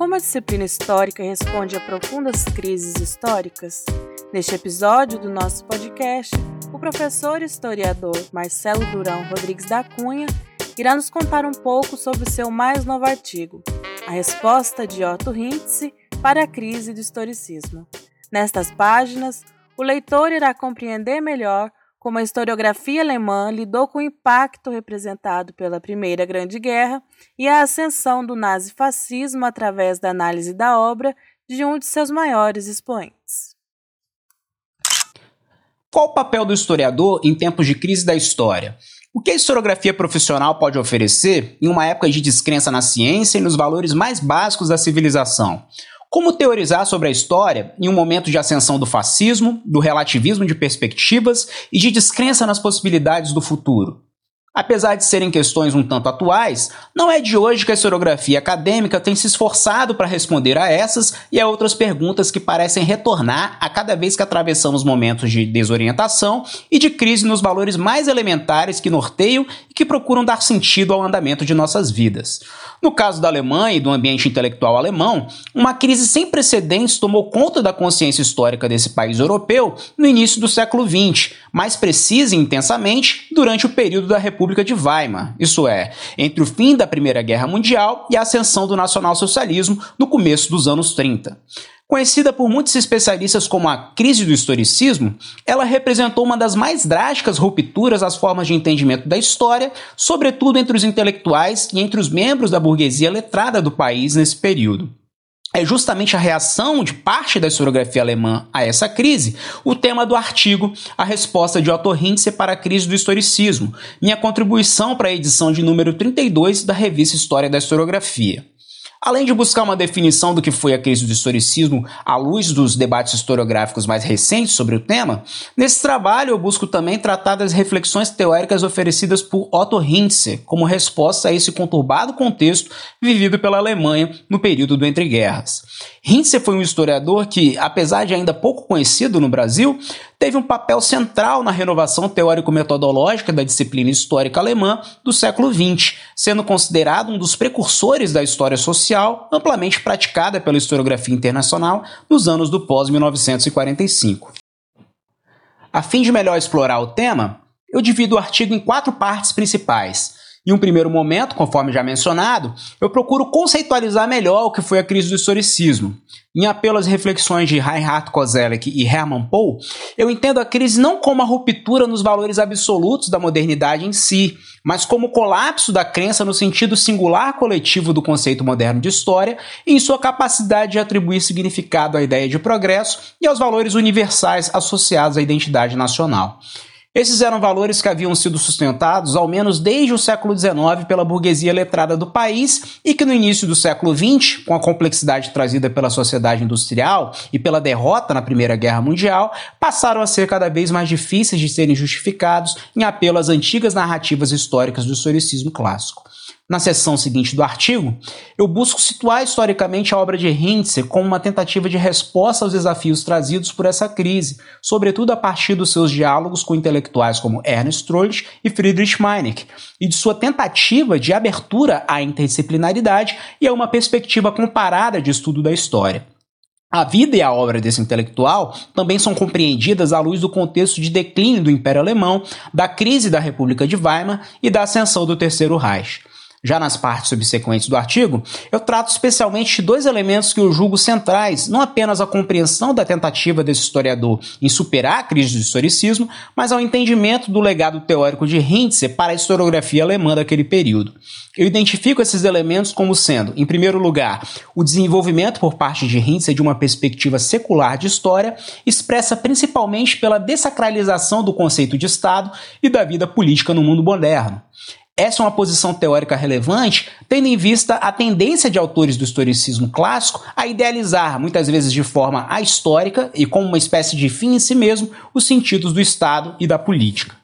Como a disciplina histórica responde a profundas crises históricas, neste episódio do nosso podcast, o professor e historiador Marcelo Durão Rodrigues da Cunha irá nos contar um pouco sobre seu mais novo artigo, A Resposta de Otto Hintze para a Crise do Historicismo. Nestas páginas, o leitor irá compreender melhor como a historiografia alemã lidou com o impacto representado pela Primeira Grande Guerra e a ascensão do nazifascismo através da análise da obra de um de seus maiores expoentes. Qual o papel do historiador em tempos de crise da história? O que a historiografia profissional pode oferecer em uma época de descrença na ciência e nos valores mais básicos da civilização? Como teorizar sobre a história em um momento de ascensão do fascismo, do relativismo de perspectivas e de descrença nas possibilidades do futuro? Apesar de serem questões um tanto atuais, não é de hoje que a historiografia acadêmica tem se esforçado para responder a essas e a outras perguntas que parecem retornar a cada vez que atravessamos momentos de desorientação e de crise nos valores mais elementares que norteiam e que procuram dar sentido ao andamento de nossas vidas. No caso da Alemanha e do ambiente intelectual alemão, uma crise sem precedentes tomou conta da consciência histórica desse país europeu no início do século XX, mais precisa e intensamente durante o período da República de Weimar, isso é, entre o fim da Primeira Guerra Mundial e a ascensão do nacionalsocialismo no começo dos anos 30. Conhecida por muitos especialistas como a crise do historicismo, ela representou uma das mais drásticas rupturas às formas de entendimento da história, sobretudo entre os intelectuais e entre os membros da burguesia letrada do país nesse período é justamente a reação de parte da historiografia alemã a essa crise, o tema do artigo A Resposta de Otto Hintze para a Crise do Historicismo, minha contribuição para a edição de número 32 da revista História da Historiografia. Além de buscar uma definição do que foi a crise do historicismo à luz dos debates historiográficos mais recentes sobre o tema, nesse trabalho eu busco também tratar das reflexões teóricas oferecidas por Otto Hintze como resposta a esse conturbado contexto vivido pela Alemanha no período do entreguerras. Hintze foi um historiador que, apesar de ainda pouco conhecido no Brasil, teve um papel central na renovação teórico-metodológica da disciplina histórica alemã do século XX, sendo considerado um dos precursores da história social amplamente praticada pela historiografia internacional nos anos do pós-1945. A fim de melhor explorar o tema, eu divido o artigo em quatro partes principais. Em um primeiro momento, conforme já mencionado, eu procuro conceitualizar melhor o que foi a crise do historicismo. Em apelo às reflexões de Reinhard Koselleck e Hermann Pohl, eu entendo a crise não como a ruptura nos valores absolutos da modernidade em si, mas como o colapso da crença no sentido singular coletivo do conceito moderno de história e em sua capacidade de atribuir significado à ideia de progresso e aos valores universais associados à identidade nacional. Esses eram valores que haviam sido sustentados ao menos desde o século XIX pela burguesia letrada do país e que no início do século XX, com a complexidade trazida pela sociedade industrial e pela derrota na Primeira Guerra Mundial, passaram a ser cada vez mais difíceis de serem justificados em apelo às antigas narrativas históricas do historicismo clássico. Na seção seguinte do artigo, eu busco situar historicamente a obra de Hintze como uma tentativa de resposta aos desafios trazidos por essa crise, sobretudo a partir dos seus diálogos com intelectuais como Ernst Troeltsch e Friedrich Meinecke, e de sua tentativa de abertura à interdisciplinaridade e a uma perspectiva comparada de estudo da história. A vida e a obra desse intelectual também são compreendidas à luz do contexto de declínio do Império Alemão, da crise da República de Weimar e da ascensão do Terceiro Reich. Já nas partes subsequentes do artigo, eu trato especialmente de dois elementos que eu julgo centrais, não apenas a compreensão da tentativa desse historiador em superar a crise do historicismo, mas ao entendimento do legado teórico de Hintze para a historiografia alemã daquele período. Eu identifico esses elementos como sendo, em primeiro lugar, o desenvolvimento por parte de Hintze de uma perspectiva secular de história, expressa principalmente pela dessacralização do conceito de Estado e da vida política no mundo moderno. Essa é uma posição teórica relevante, tendo em vista a tendência de autores do historicismo clássico a idealizar, muitas vezes de forma ahistórica e como uma espécie de fim em si mesmo, os sentidos do Estado e da política.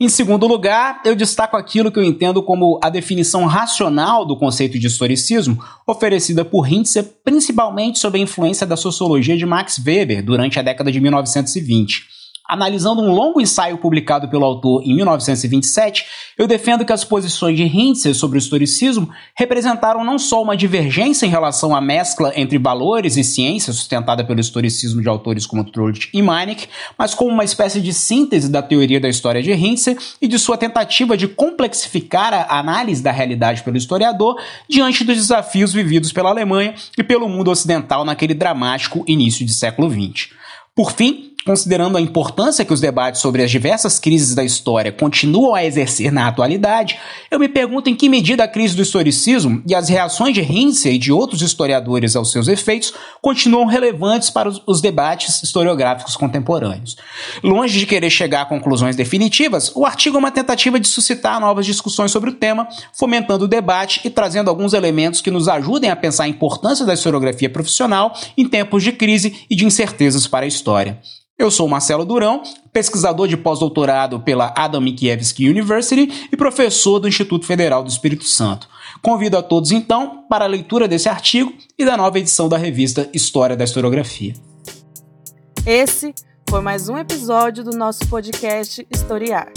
Em segundo lugar, eu destaco aquilo que eu entendo como a definição racional do conceito de historicismo, oferecida por Hintze, principalmente sob a influência da sociologia de Max Weber durante a década de 1920. Analisando um longo ensaio publicado pelo autor em 1927, eu defendo que as posições de Hintze sobre o historicismo representaram não só uma divergência em relação à mescla entre valores e ciência sustentada pelo historicismo de autores como Trout e Meinecke, mas como uma espécie de síntese da teoria da história de Hintze e de sua tentativa de complexificar a análise da realidade pelo historiador diante dos desafios vividos pela Alemanha e pelo mundo ocidental naquele dramático início de século XX. Por fim, considerando a importância que os debates sobre as diversas crises da história continuam a exercer na atualidade, eu me pergunto em que medida a crise do historicismo e as reações de Hintze e de outros historiadores aos seus efeitos continuam relevantes para os debates historiográficos contemporâneos. Longe de querer chegar a conclusões definitivas, o artigo é uma tentativa de suscitar novas discussões sobre o tema, fomentando o debate e trazendo alguns elementos que nos ajudem a pensar a importância da historiografia profissional em tempos de crise e de incertezas para a história. Eu sou Marcelo Durão, pesquisador de pós-doutorado pela Adam Mickiewicz University e professor do Instituto Federal do Espírito Santo. Convido a todos então para a leitura desse artigo e da nova edição da revista História da Historiografia. Esse foi mais um episódio do nosso podcast Historiar,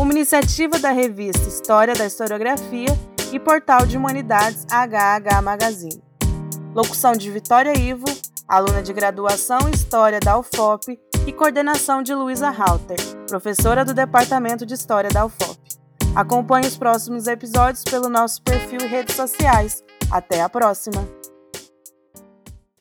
uma iniciativa da revista História da Historiografia e portal de humanidades HH Magazine. Locução de Vitória Ivo, aluna de graduação em História da UFOP e coordenação de Luísa Halter, professora do Departamento de História da UFOP. Acompanhe os próximos episódios pelo nosso perfil e redes sociais. Até a próxima!